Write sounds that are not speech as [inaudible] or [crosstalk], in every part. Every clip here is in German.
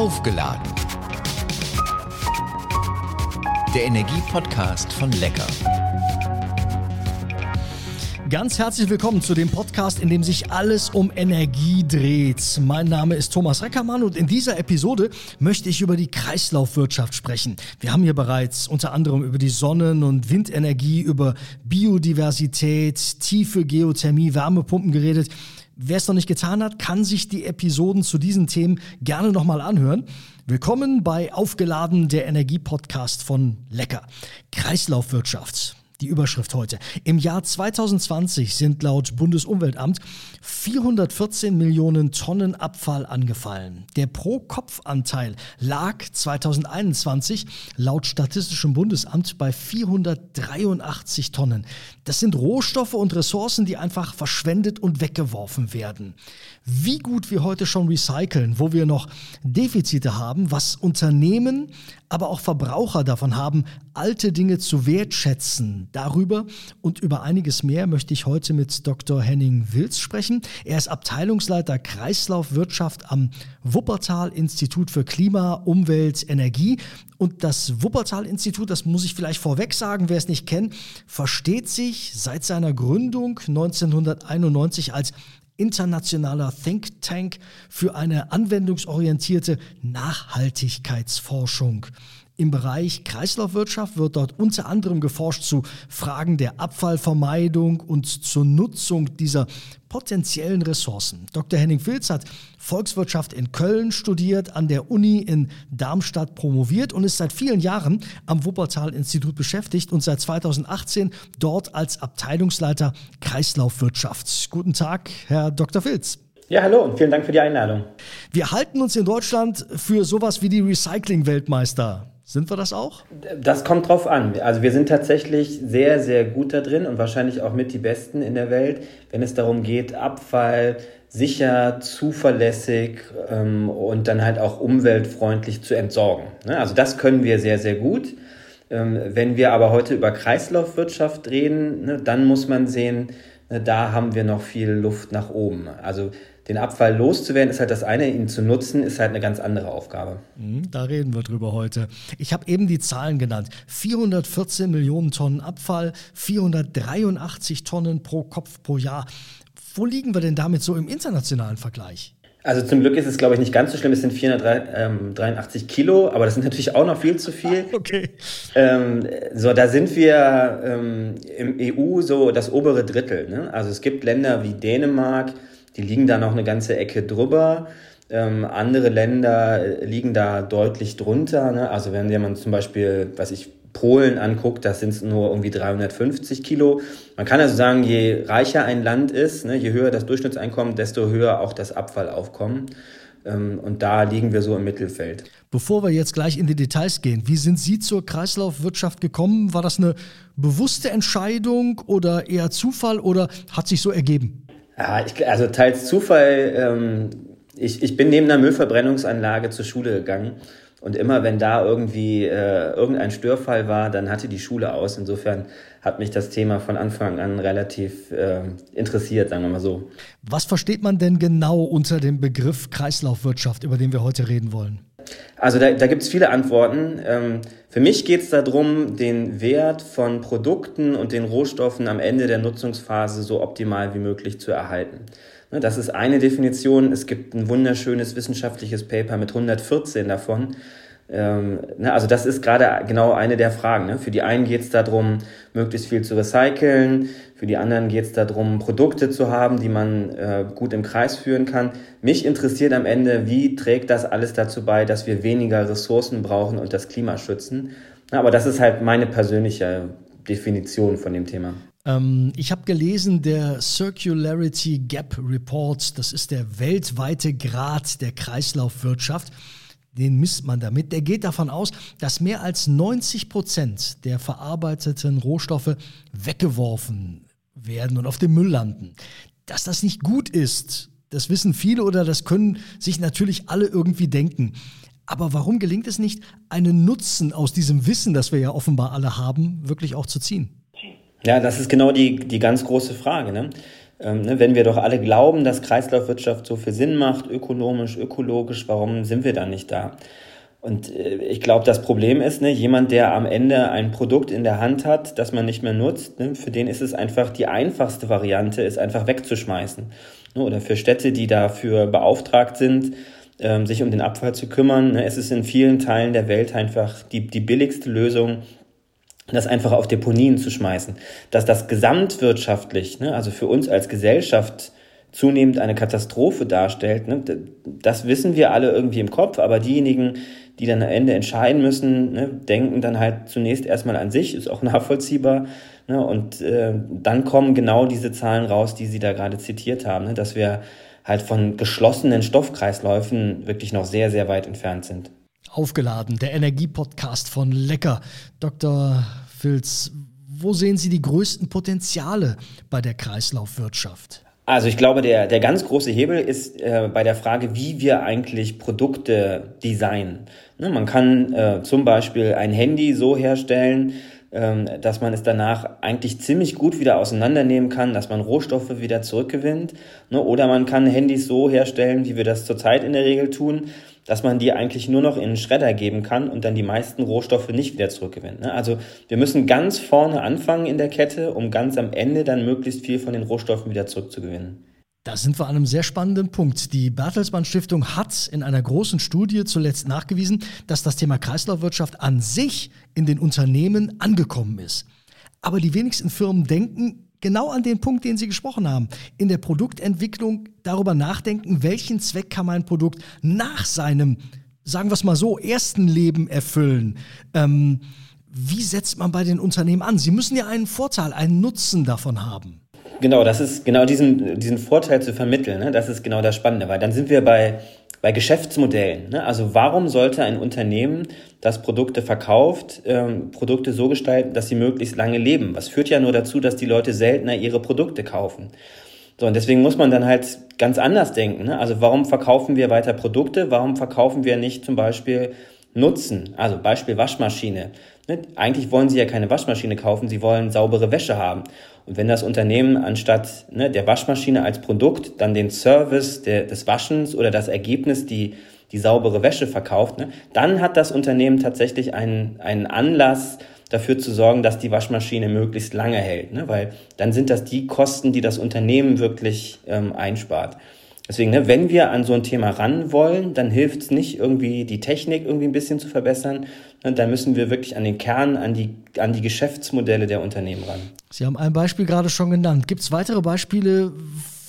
Aufgeladen. Der Energie-Podcast von Lecker. Ganz herzlich willkommen zu dem Podcast, in dem sich alles um Energie dreht. Mein Name ist Thomas Reckermann und in dieser Episode möchte ich über die Kreislaufwirtschaft sprechen. Wir haben hier bereits unter anderem über die Sonnen- und Windenergie, über Biodiversität, tiefe Geothermie, Wärmepumpen geredet. Wer es noch nicht getan hat, kann sich die Episoden zu diesen Themen gerne nochmal anhören. Willkommen bei Aufgeladen, der Energie-Podcast von Lecker. Kreislaufwirtschaft. Die Überschrift heute. Im Jahr 2020 sind laut Bundesumweltamt 414 Millionen Tonnen Abfall angefallen. Der Pro-Kopf-Anteil lag 2021 laut Statistischem Bundesamt bei 483 Tonnen. Das sind Rohstoffe und Ressourcen, die einfach verschwendet und weggeworfen werden. Wie gut wir heute schon recyceln, wo wir noch Defizite haben, was Unternehmen, aber auch Verbraucher davon haben, alte Dinge zu wertschätzen. Darüber und über einiges mehr möchte ich heute mit Dr. Henning Wilz sprechen. Er ist Abteilungsleiter Kreislaufwirtschaft am Wuppertal-Institut für Klima, Umwelt, Energie. Und das Wuppertal-Institut, das muss ich vielleicht vorweg sagen, wer es nicht kennt, versteht sich seit seiner Gründung 1991 als internationaler Think Tank für eine anwendungsorientierte Nachhaltigkeitsforschung. Im Bereich Kreislaufwirtschaft wird dort unter anderem geforscht zu Fragen der Abfallvermeidung und zur Nutzung dieser potenziellen Ressourcen. Dr. Henning Filz hat Volkswirtschaft in Köln studiert, an der Uni in Darmstadt promoviert und ist seit vielen Jahren am Wuppertal-Institut beschäftigt und seit 2018 dort als Abteilungsleiter Kreislaufwirtschaft. Guten Tag, Herr Dr. Filz. Ja, hallo und vielen Dank für die Einladung. Wir halten uns in Deutschland für sowas wie die Recycling-Weltmeister. Sind wir das auch? Das kommt drauf an. Also wir sind tatsächlich sehr, sehr gut da drin und wahrscheinlich auch mit die Besten in der Welt, wenn es darum geht, Abfall sicher, zuverlässig ähm, und dann halt auch umweltfreundlich zu entsorgen. Ne? Also das können wir sehr, sehr gut. Ähm, wenn wir aber heute über Kreislaufwirtschaft reden, ne, dann muss man sehen, ne, da haben wir noch viel Luft nach oben. Also den Abfall loszuwerden ist halt das eine, ihn zu nutzen ist halt eine ganz andere Aufgabe. Mhm, da reden wir drüber heute. Ich habe eben die Zahlen genannt. 414 Millionen Tonnen Abfall, 483 Tonnen pro Kopf pro Jahr. Wo liegen wir denn damit so im internationalen Vergleich? Also zum Glück ist es, glaube ich, nicht ganz so schlimm. Es sind 483 Kilo, aber das sind natürlich auch noch viel zu viel. [laughs] Okay. Ähm, so, da sind wir ähm, im EU so das obere Drittel. Ne? Also es gibt Länder wie Dänemark, die liegen da noch eine ganze Ecke drüber. Ähm, andere Länder liegen da deutlich drunter. Ne? Also wenn man zum Beispiel, was ich Polen anguckt, das sind nur irgendwie 350 Kilo. Man kann also sagen, je reicher ein Land ist, ne, je höher das Durchschnittseinkommen, desto höher auch das Abfallaufkommen. Ähm, und da liegen wir so im Mittelfeld. Bevor wir jetzt gleich in die Details gehen, wie sind Sie zur Kreislaufwirtschaft gekommen? War das eine bewusste Entscheidung oder eher Zufall oder hat sich so ergeben? Ja, ich, also teils Zufall. Ähm, ich, ich bin neben einer Müllverbrennungsanlage zur Schule gegangen und immer wenn da irgendwie äh, irgendein Störfall war, dann hatte die Schule aus. Insofern hat mich das Thema von Anfang an relativ äh, interessiert, sagen wir mal so. Was versteht man denn genau unter dem Begriff Kreislaufwirtschaft, über den wir heute reden wollen? Also da, da gibt es viele Antworten. Ähm, für mich geht es darum, den Wert von Produkten und den Rohstoffen am Ende der Nutzungsphase so optimal wie möglich zu erhalten. Ne, das ist eine Definition. Es gibt ein wunderschönes wissenschaftliches Paper mit 114 davon. Ähm, ne, also das ist gerade genau eine der Fragen. Ne? Für die einen geht es darum, möglichst viel zu recyceln. Für die anderen geht es darum, Produkte zu haben, die man äh, gut im Kreis führen kann. Mich interessiert am Ende, wie trägt das alles dazu bei, dass wir weniger Ressourcen brauchen und das Klima schützen. Aber das ist halt meine persönliche Definition von dem Thema. Ähm, ich habe gelesen, der Circularity Gap Report, das ist der weltweite Grad der Kreislaufwirtschaft. Den misst man damit. Der geht davon aus, dass mehr als 90 Prozent der verarbeiteten Rohstoffe weggeworfen werden und auf dem Müll landen. Dass das nicht gut ist, das wissen viele oder das können sich natürlich alle irgendwie denken. Aber warum gelingt es nicht, einen Nutzen aus diesem Wissen, das wir ja offenbar alle haben, wirklich auch zu ziehen? Ja, das ist genau die, die ganz große Frage. Ne? Ähm, ne, wenn wir doch alle glauben, dass Kreislaufwirtschaft so viel Sinn macht, ökonomisch, ökologisch, warum sind wir dann nicht da? Und äh, ich glaube, das Problem ist, ne, jemand, der am Ende ein Produkt in der Hand hat, das man nicht mehr nutzt, ne, für den ist es einfach die einfachste Variante, es einfach wegzuschmeißen. Ne, oder für Städte, die dafür beauftragt sind, ähm, sich um den Abfall zu kümmern, ne, es ist in vielen Teilen der Welt einfach die, die billigste Lösung, das einfach auf Deponien zu schmeißen. Dass das gesamtwirtschaftlich, ne, also für uns als Gesellschaft, zunehmend eine Katastrophe darstellt, ne, das wissen wir alle irgendwie im Kopf, aber diejenigen, die dann am Ende entscheiden müssen, ne, denken dann halt zunächst erstmal an sich, ist auch [laughs] nachvollziehbar. Ne, und äh, dann kommen genau diese Zahlen raus, die Sie da gerade zitiert haben, ne, dass wir halt von geschlossenen Stoffkreisläufen wirklich noch sehr, sehr weit entfernt sind. Aufgeladen, der Energiepodcast von Lecker. Dr. Filz, wo sehen Sie die größten Potenziale bei der Kreislaufwirtschaft? Also ich glaube, der, der ganz große Hebel ist äh, bei der Frage, wie wir eigentlich Produkte designen. Ne, man kann äh, zum Beispiel ein Handy so herstellen, ähm, dass man es danach eigentlich ziemlich gut wieder auseinandernehmen kann, dass man Rohstoffe wieder zurückgewinnt. Ne? Oder man kann Handys so herstellen, wie wir das zurzeit in der Regel tun, dass man die eigentlich nur noch in einen Schredder geben kann und dann die meisten Rohstoffe nicht wieder zurückgewinnt. Ne? Also wir müssen ganz vorne anfangen in der Kette, um ganz am Ende dann möglichst viel von den Rohstoffen wieder zurückzugewinnen. Da sind wir an einem sehr spannenden Punkt. Die Bertelsmann Stiftung hat in einer großen Studie zuletzt nachgewiesen, dass das Thema Kreislaufwirtschaft an sich in den Unternehmen angekommen ist. Aber die wenigsten Firmen denken genau an den Punkt, den Sie gesprochen haben. In der Produktentwicklung darüber nachdenken, welchen Zweck kann mein Produkt nach seinem, sagen wir es mal so, ersten Leben erfüllen. Ähm, wie setzt man bei den Unternehmen an? Sie müssen ja einen Vorteil, einen Nutzen davon haben. Genau, das ist genau diesen, diesen Vorteil zu vermitteln. Ne? Das ist genau das Spannende, weil dann sind wir bei, bei Geschäftsmodellen. Ne? Also warum sollte ein Unternehmen, das Produkte verkauft, ähm, Produkte so gestalten, dass sie möglichst lange leben? Was führt ja nur dazu, dass die Leute seltener ihre Produkte kaufen. So, und deswegen muss man dann halt ganz anders denken. Ne? Also warum verkaufen wir weiter Produkte? Warum verkaufen wir nicht zum Beispiel Nutzen? Also Beispiel Waschmaschine. Eigentlich wollen Sie ja keine Waschmaschine kaufen, Sie wollen saubere Wäsche haben. Und wenn das Unternehmen anstatt ne, der Waschmaschine als Produkt dann den Service der, des Waschens oder das Ergebnis, die, die saubere Wäsche verkauft, ne, dann hat das Unternehmen tatsächlich einen, einen Anlass, dafür zu sorgen, dass die Waschmaschine möglichst lange hält. Ne? Weil dann sind das die Kosten, die das Unternehmen wirklich ähm, einspart. Deswegen, ne, wenn wir an so ein Thema ran wollen, dann hilft es nicht irgendwie die Technik irgendwie ein bisschen zu verbessern, ne, dann müssen wir wirklich an den Kern, an die, an die Geschäftsmodelle der Unternehmen ran. Sie haben ein Beispiel gerade schon genannt. Gibt es weitere Beispiele,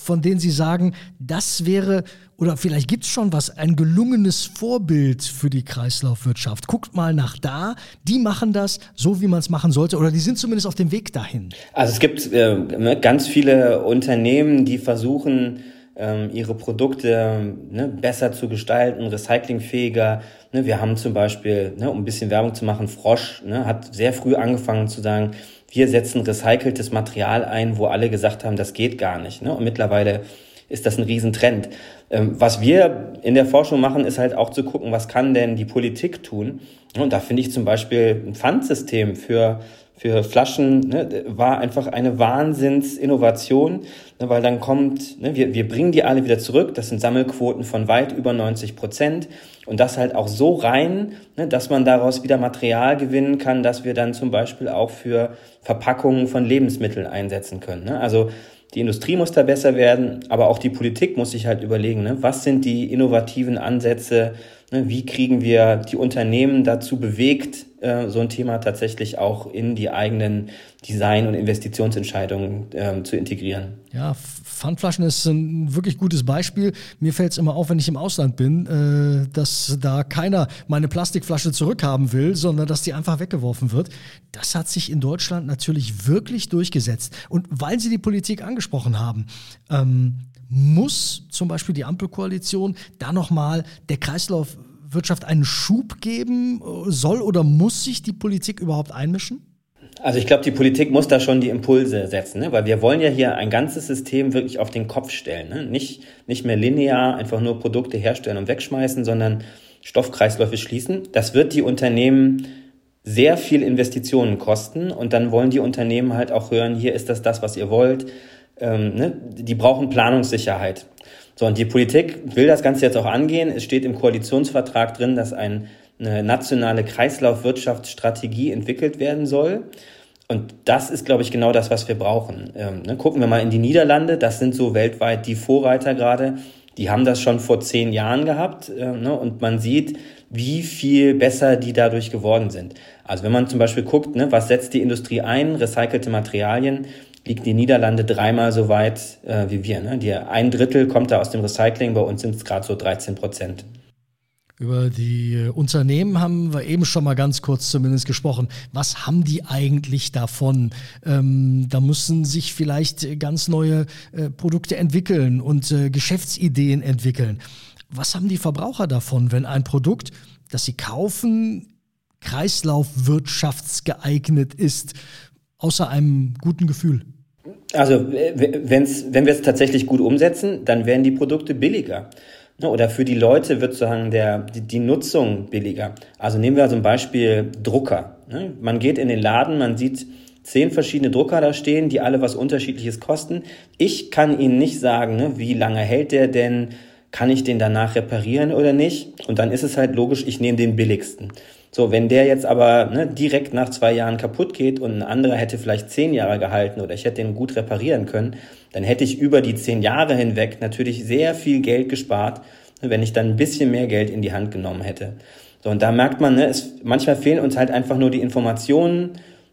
von denen Sie sagen, das wäre, oder vielleicht gibt es schon was, ein gelungenes Vorbild für die Kreislaufwirtschaft? Guckt mal nach da, die machen das so, wie man es machen sollte, oder die sind zumindest auf dem Weg dahin. Also es gibt äh, ne, ganz viele Unternehmen, die versuchen, ähm, ihre Produkte ne, besser zu gestalten, recyclingfähiger. Ne, wir haben zum Beispiel, ne, um ein bisschen Werbung zu machen, Frosch ne, hat sehr früh angefangen zu sagen, wir setzen recyceltes Material ein, wo alle gesagt haben, das geht gar nicht. Ne? Und mittlerweile ist das ein Riesentrend. Ähm, was wir in der Forschung machen, ist halt auch zu gucken, was kann denn die Politik tun? Und da finde ich zum Beispiel ein Pfandsystem für für Flaschen ne, war einfach eine Wahnsinnsinnovation, ne, weil dann kommt, ne, wir, wir bringen die alle wieder zurück, das sind Sammelquoten von weit über 90 Prozent und das halt auch so rein, ne, dass man daraus wieder Material gewinnen kann, dass wir dann zum Beispiel auch für Verpackungen von Lebensmitteln einsetzen können. Ne? Also die Industrie muss da besser werden, aber auch die Politik muss sich halt überlegen, ne, was sind die innovativen Ansätze, Ne, wie kriegen wir die Unternehmen dazu bewegt, äh, so ein Thema tatsächlich auch in die eigenen Design- und Investitionsentscheidungen ähm, zu integrieren? Ja, Pfandflaschen ist ein wirklich gutes Beispiel. Mir fällt es immer auf, wenn ich im Ausland bin, äh, dass da keiner meine Plastikflasche zurückhaben will, sondern dass die einfach weggeworfen wird. Das hat sich in Deutschland natürlich wirklich durchgesetzt. Und weil Sie die Politik angesprochen haben, ähm, muss zum Beispiel die Ampelkoalition da nochmal der Kreislaufwirtschaft einen Schub geben? Soll oder muss sich die Politik überhaupt einmischen? Also ich glaube, die Politik muss da schon die Impulse setzen, ne? weil wir wollen ja hier ein ganzes System wirklich auf den Kopf stellen. Ne? Nicht, nicht mehr linear einfach nur Produkte herstellen und wegschmeißen, sondern Stoffkreisläufe schließen. Das wird die Unternehmen sehr viel Investitionen kosten und dann wollen die Unternehmen halt auch hören, hier ist das das, was ihr wollt ähm, ne, die brauchen Planungssicherheit. So, und die Politik will das Ganze jetzt auch angehen. Es steht im Koalitionsvertrag drin, dass ein, eine nationale Kreislaufwirtschaftsstrategie entwickelt werden soll. Und das ist, glaube ich, genau das, was wir brauchen. Ähm, ne, gucken wir mal in die Niederlande. Das sind so weltweit die Vorreiter gerade. Die haben das schon vor zehn Jahren gehabt. Äh, ne, und man sieht, wie viel besser die dadurch geworden sind. Also wenn man zum Beispiel guckt, ne, was setzt die Industrie ein, recycelte Materialien, liegt die Niederlande dreimal so weit äh, wie wir. Ne? Die, ein Drittel kommt da aus dem Recycling, bei uns sind es gerade so 13 Prozent. Über die äh, Unternehmen haben wir eben schon mal ganz kurz zumindest gesprochen. Was haben die eigentlich davon? Ähm, da müssen sich vielleicht ganz neue äh, Produkte entwickeln und äh, Geschäftsideen entwickeln. Was haben die Verbraucher davon, wenn ein Produkt, das sie kaufen, kreislaufwirtschaftsgeeignet ist, außer einem guten Gefühl? Also wenn's, wenn wir es tatsächlich gut umsetzen, dann werden die Produkte billiger. Ne, oder für die Leute wird sozusagen der, die, die Nutzung billiger. Also nehmen wir zum Beispiel Drucker. Ne? Man geht in den Laden, man sieht zehn verschiedene Drucker da stehen, die alle was Unterschiedliches kosten. Ich kann Ihnen nicht sagen, ne, wie lange hält der denn, kann ich den danach reparieren oder nicht? Und dann ist es halt logisch, ich nehme den billigsten. So, wenn der jetzt aber ne, direkt nach zwei Jahren kaputt geht und ein anderer hätte vielleicht zehn Jahre gehalten oder ich hätte den gut reparieren können, dann hätte ich über die zehn Jahre hinweg natürlich sehr viel Geld gespart, ne, wenn ich dann ein bisschen mehr Geld in die Hand genommen hätte. So, und da merkt man, ne, es, manchmal fehlen uns halt einfach nur die Informationen,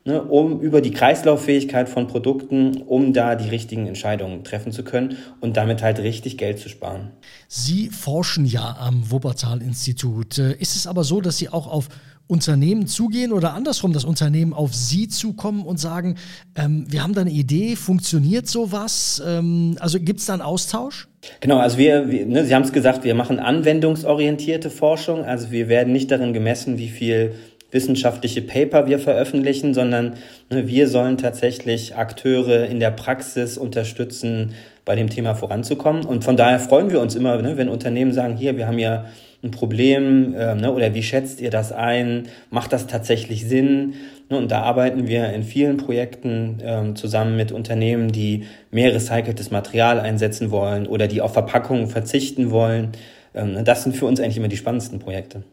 ne, um über die Kreislauffähigkeit von Produkten, um da die richtigen Entscheidungen treffen zu können und damit halt richtig Geld zu sparen. Sie forschen ja am Wuppertal-Institut. Ist es aber so, dass Sie auch auf Unternehmen zugehen oder andersrum, dass Unternehmen auf Sie zukommen und sagen, ähm, wir haben da eine Idee, funktioniert sowas? Ähm, also gibt es da einen Austausch? Genau, also wir, wir ne, Sie haben es gesagt, wir machen anwendungsorientierte Forschung. Also wir werden nicht darin gemessen, wie viel wissenschaftliche Paper wir veröffentlichen, sondern ne, wir sollen tatsächlich Akteure in der Praxis unterstützen, bei dem Thema voranzukommen. Und von daher freuen wir uns immer, ne, wenn Unternehmen sagen, hier, wir haben ja ein Problem äh, ne, oder wie schätzt ihr das ein? Macht das tatsächlich Sinn? Und da arbeiten wir in vielen Projekten äh, zusammen mit Unternehmen, die mehr recyceltes Material einsetzen wollen oder die auf Verpackungen verzichten wollen. Ähm, das sind für uns eigentlich immer die spannendsten Projekte.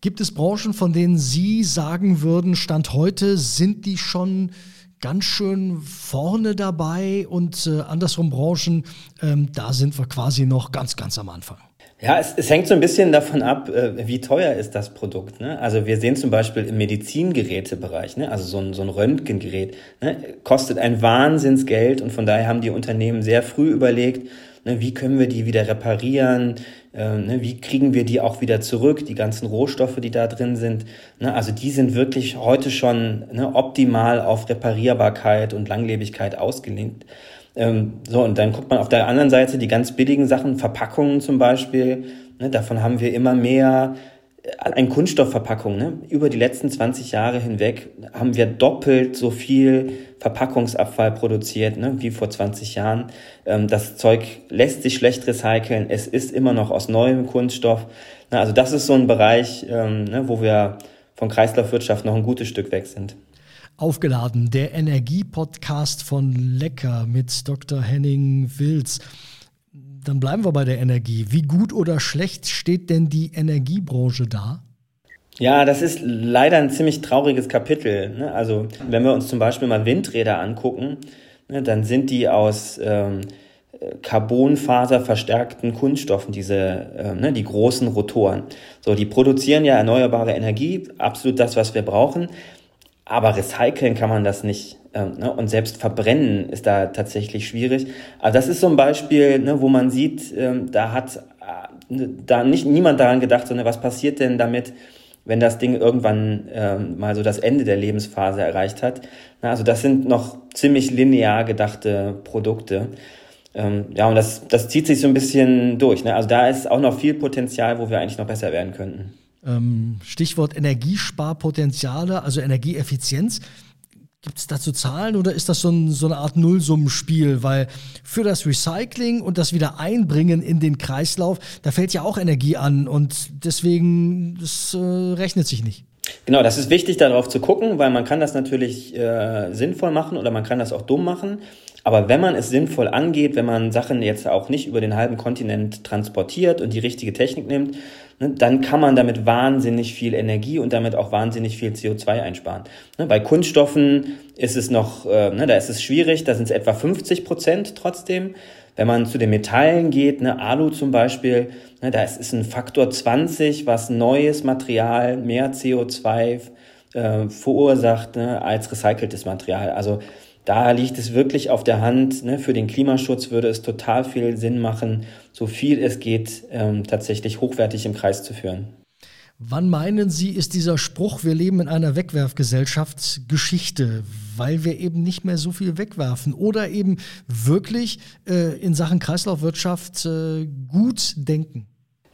Gibt es Branchen, von denen Sie sagen würden, Stand heute sind die schon ganz schön vorne dabei und äh, andersrum Branchen, ähm, da sind wir quasi noch ganz, ganz am Anfang. Ja, es, es hängt so ein bisschen davon ab, äh, wie teuer ist das Produkt. Ne? Also wir sehen zum Beispiel im Medizingerätebereich, ne? also so ein, so ein Röntgengerät, ne? kostet ein Wahnsinnsgeld und von daher haben die Unternehmen sehr früh überlegt, ne, wie können wir die wieder reparieren, äh, ne, wie kriegen wir die auch wieder zurück, die ganzen Rohstoffe, die da drin sind. Ne, also die sind wirklich heute schon ne, optimal auf Reparierbarkeit und Langlebigkeit ausgelegt. Ähm, so, und dann guckt man auf der anderen Seite die ganz billigen Sachen, Verpackungen zum Beispiel. Ne, davon haben wir immer mehr ein Kunststoffverpackung. Ne? Über die letzten 20 Jahre hinweg haben wir doppelt so viel Verpackungsabfall produziert ne, wie vor 20 Jahren. Ähm, das Zeug lässt sich schlecht recyceln. Es ist immer noch aus neuem Kunststoff. Na, also das ist so ein Bereich, ähm, ne, wo wir von Kreislaufwirtschaft noch ein gutes Stück weg sind. Aufgeladen, der Energie-Podcast von Lecker mit Dr. Henning Wilz. Dann bleiben wir bei der Energie. Wie gut oder schlecht steht denn die Energiebranche da? Ja, das ist leider ein ziemlich trauriges Kapitel. Ne? Also wenn wir uns zum Beispiel mal Windräder angucken, ne, dann sind die aus ähm, Carbonfaser verstärkten Kunststoffen, diese, äh, ne, die großen Rotoren. So, die produzieren ja erneuerbare Energie, absolut das, was wir brauchen. Aber recyceln kann man das nicht. Ähm, ne? Und selbst verbrennen ist da tatsächlich schwierig. Also das ist so ein Beispiel, ne, wo man sieht, ähm, da hat äh, da nicht niemand daran gedacht, sondern was passiert denn damit, wenn das Ding irgendwann ähm, mal so das Ende der Lebensphase erreicht hat. Na, also das sind noch ziemlich linear gedachte Produkte. Ähm, ja, und das, das zieht sich so ein bisschen durch. Ne? Also da ist auch noch viel Potenzial, wo wir eigentlich noch besser werden könnten. Ähm, Stichwort Energiesparpotenziale, also Energieeffizienz. Gibt es dazu Zahlen oder ist das so, ein, so, eine Art Nullsummenspiel? Weil für das Recycling und das Wiedereinbringen in den Kreislauf, da fällt ja auch Energie an und deswegen, das äh, rechnet sich nicht. Genau, das ist wichtig, darauf zu gucken, weil man kann das natürlich äh, sinnvoll machen oder man kann das auch dumm machen. Aber wenn man es sinnvoll angeht, wenn man Sachen jetzt auch nicht über den halben Kontinent transportiert und die richtige Technik nimmt, ne, dann kann man damit wahnsinnig viel Energie und damit auch wahnsinnig viel CO2 einsparen. Ne, bei Kunststoffen ist es noch, äh, ne, da ist es schwierig, da sind es etwa 50 Prozent trotzdem. Wenn man zu den Metallen geht, ne, Alu zum Beispiel, ne, da ist es ein Faktor 20, was neues Material mehr CO2 äh, verursacht ne, als recyceltes Material. Also da liegt es wirklich auf der Hand. Ne? Für den Klimaschutz würde es total viel Sinn machen, so viel es geht, ähm, tatsächlich hochwertig im Kreis zu führen. Wann meinen Sie, ist dieser Spruch, wir leben in einer Wegwerfgesellschaft, Geschichte, weil wir eben nicht mehr so viel wegwerfen oder eben wirklich äh, in Sachen Kreislaufwirtschaft äh, gut denken?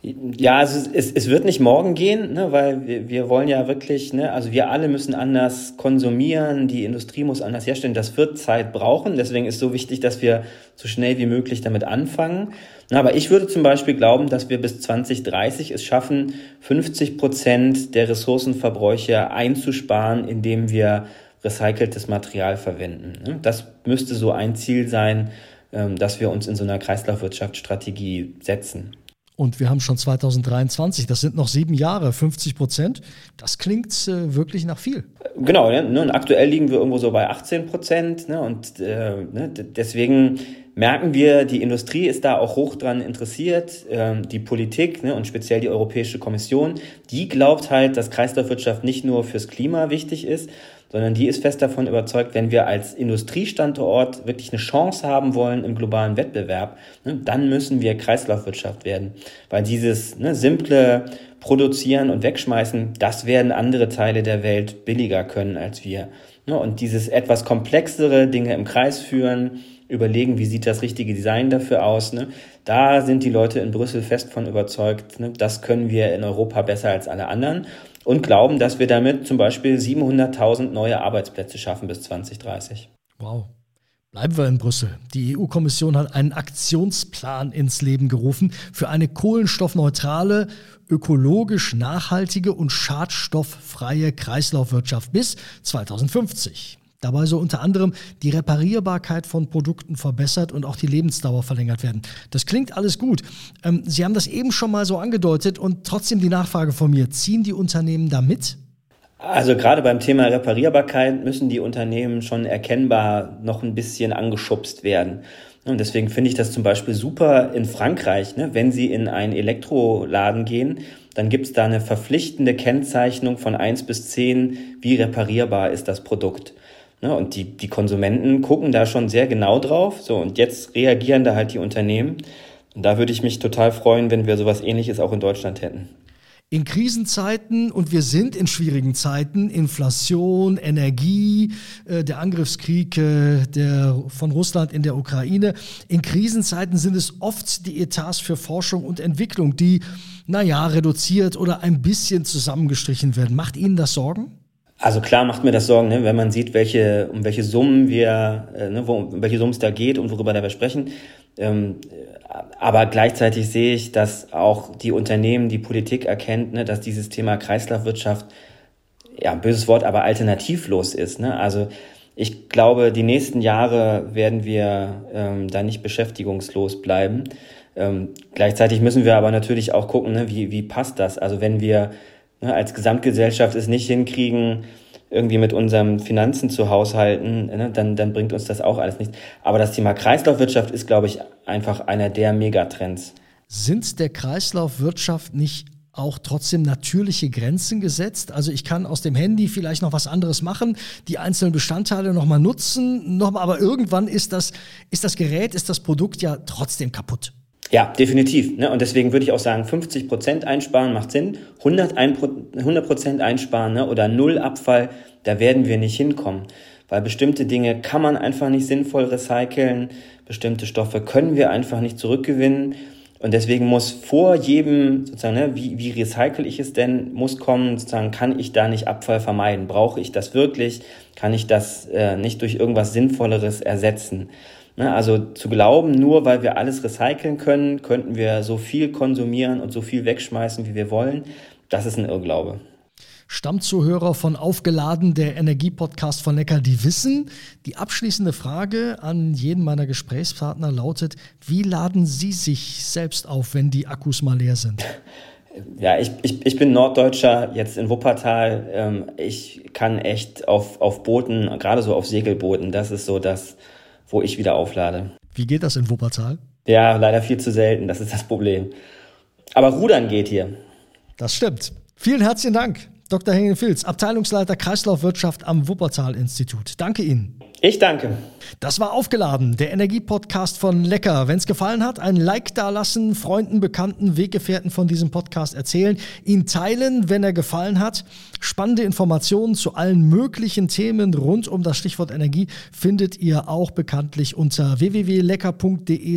Ja, also es, es wird nicht morgen gehen, ne, weil wir, wir wollen ja wirklich, ne, also wir alle müssen anders konsumieren, die Industrie muss anders herstellen. Das wird Zeit brauchen. Deswegen ist so wichtig, dass wir so schnell wie möglich damit anfangen. Na, aber ich würde zum Beispiel glauben, dass wir bis 2030 es schaffen, 50 Prozent der Ressourcenverbräuche einzusparen, indem wir recyceltes Material verwenden. Ne. Das müsste so ein Ziel sein, ähm, dass wir uns in so einer Kreislaufwirtschaftsstrategie setzen. Und wir haben schon 2023, das sind noch sieben Jahre, 50 Prozent. Das klingt äh, wirklich nach viel. Genau, ne, und aktuell liegen wir irgendwo so bei 18 Prozent. Ne, und äh, ne, deswegen merken wir, die Industrie ist da auch hoch dran interessiert. Ähm, die Politik ne, und speziell die Europäische Kommission, die glaubt halt, dass Kreislaufwirtschaft nicht nur fürs Klima wichtig ist, sondern die ist fest davon überzeugt, wenn wir als Industriestandort wirklich eine Chance haben wollen im globalen Wettbewerb, ne, dann müssen wir Kreislaufwirtschaft werden. Weil dieses ne, simple Produzieren und Wegschmeißen, das werden andere Teile der Welt billiger können als wir. Ne, und dieses etwas komplexere Dinge im Kreis führen, überlegen, wie sieht das richtige Design dafür aus. Ne? Da sind die Leute in Brüssel fest von überzeugt, ne? das können wir in Europa besser als alle anderen und glauben, dass wir damit zum Beispiel 700.000 neue Arbeitsplätze schaffen bis 2030. Wow. Bleiben wir in Brüssel. Die EU-Kommission hat einen Aktionsplan ins Leben gerufen für eine kohlenstoffneutrale, ökologisch nachhaltige und schadstofffreie Kreislaufwirtschaft bis 2050. Dabei soll unter anderem die Reparierbarkeit von Produkten verbessert und auch die Lebensdauer verlängert werden. Das klingt alles gut. Ähm, Sie haben das eben schon mal so angedeutet und trotzdem die Nachfrage von mir. Ziehen die Unternehmen da mit? Also gerade beim Thema Reparierbarkeit müssen die Unternehmen schon erkennbar noch ein bisschen angeschubst werden. Und deswegen finde ich das zum Beispiel super in Frankreich, ne? wenn Sie in einen Elektroladen gehen, dann gibt es da eine verpflichtende Kennzeichnung von eins bis zehn, wie reparierbar ist das Produkt. Ne? Und die, die Konsumenten gucken da schon sehr genau drauf. So, und jetzt reagieren da halt die Unternehmen. Und da würde ich mich total freuen, wenn wir sowas ähnliches auch in Deutschland hätten. In Krisenzeiten und wir sind in schwierigen Zeiten, Inflation, Energie, äh, der Angriffskrieg äh, der, von Russland in der Ukraine, in Krisenzeiten sind es oft die Etats für Forschung und Entwicklung, die, naja, reduziert oder ein bisschen zusammengestrichen werden. Macht Ihnen das Sorgen? Also klar macht mir das Sorgen, ne, wenn man sieht, welche, um welche Summen wir, äh, ne, wo, um welche Summen es da geht und worüber wir sprechen. Ähm, aber gleichzeitig sehe ich, dass auch die Unternehmen, die Politik erkennt, ne, dass dieses Thema Kreislaufwirtschaft, ja, böses Wort, aber alternativlos ist. Ne? Also ich glaube, die nächsten Jahre werden wir ähm, da nicht beschäftigungslos bleiben. Ähm, gleichzeitig müssen wir aber natürlich auch gucken, ne, wie, wie passt das? Also wenn wir ne, als Gesamtgesellschaft es nicht hinkriegen, irgendwie mit unseren Finanzen zu haushalten, ne, dann, dann bringt uns das auch alles nichts. Aber das Thema Kreislaufwirtschaft ist, glaube ich, einfach einer der Megatrends. Sind der Kreislaufwirtschaft nicht auch trotzdem natürliche Grenzen gesetzt. Also ich kann aus dem Handy vielleicht noch was anderes machen, die einzelnen Bestandteile nochmal nutzen, noch mal, aber irgendwann ist das, ist das Gerät, ist das Produkt ja trotzdem kaputt. Ja, definitiv. Ne? Und deswegen würde ich auch sagen, 50 Prozent einsparen macht Sinn. 100 Prozent einsparen ne? oder Null Abfall, da werden wir nicht hinkommen. Weil bestimmte Dinge kann man einfach nicht sinnvoll recyceln. Bestimmte Stoffe können wir einfach nicht zurückgewinnen. Und deswegen muss vor jedem, sozusagen, ne, wie, wie recycle ich es denn, muss kommen, sozusagen, kann ich da nicht Abfall vermeiden? Brauche ich das wirklich? Kann ich das äh, nicht durch irgendwas Sinnvolleres ersetzen? Ne, also zu glauben, nur weil wir alles recyceln können, könnten wir so viel konsumieren und so viel wegschmeißen, wie wir wollen, das ist ein Irrglaube. Stammzuhörer von Aufgeladen, der Energiepodcast von Neckar, die wissen. Die abschließende Frage an jeden meiner Gesprächspartner lautet, wie laden Sie sich selbst auf, wenn die Akkus mal leer sind? Ja, ich, ich, ich bin Norddeutscher, jetzt in Wuppertal. Ähm, ich kann echt auf, auf Booten, gerade so auf Segelbooten, das ist so das, wo ich wieder auflade. Wie geht das in Wuppertal? Ja, leider viel zu selten, das ist das Problem. Aber Rudern geht hier. Das stimmt. Vielen herzlichen Dank. Dr. Hengen-Filz, Abteilungsleiter Kreislaufwirtschaft am Wuppertal-Institut. Danke Ihnen. Ich danke. Das war aufgeladen, der Energiepodcast von Lecker. Wenn es gefallen hat, ein Like da lassen, Freunden, Bekannten, Weggefährten von diesem Podcast erzählen, ihn teilen, wenn er gefallen hat. Spannende Informationen zu allen möglichen Themen rund um das Stichwort Energie findet ihr auch bekanntlich unter www.lecker.de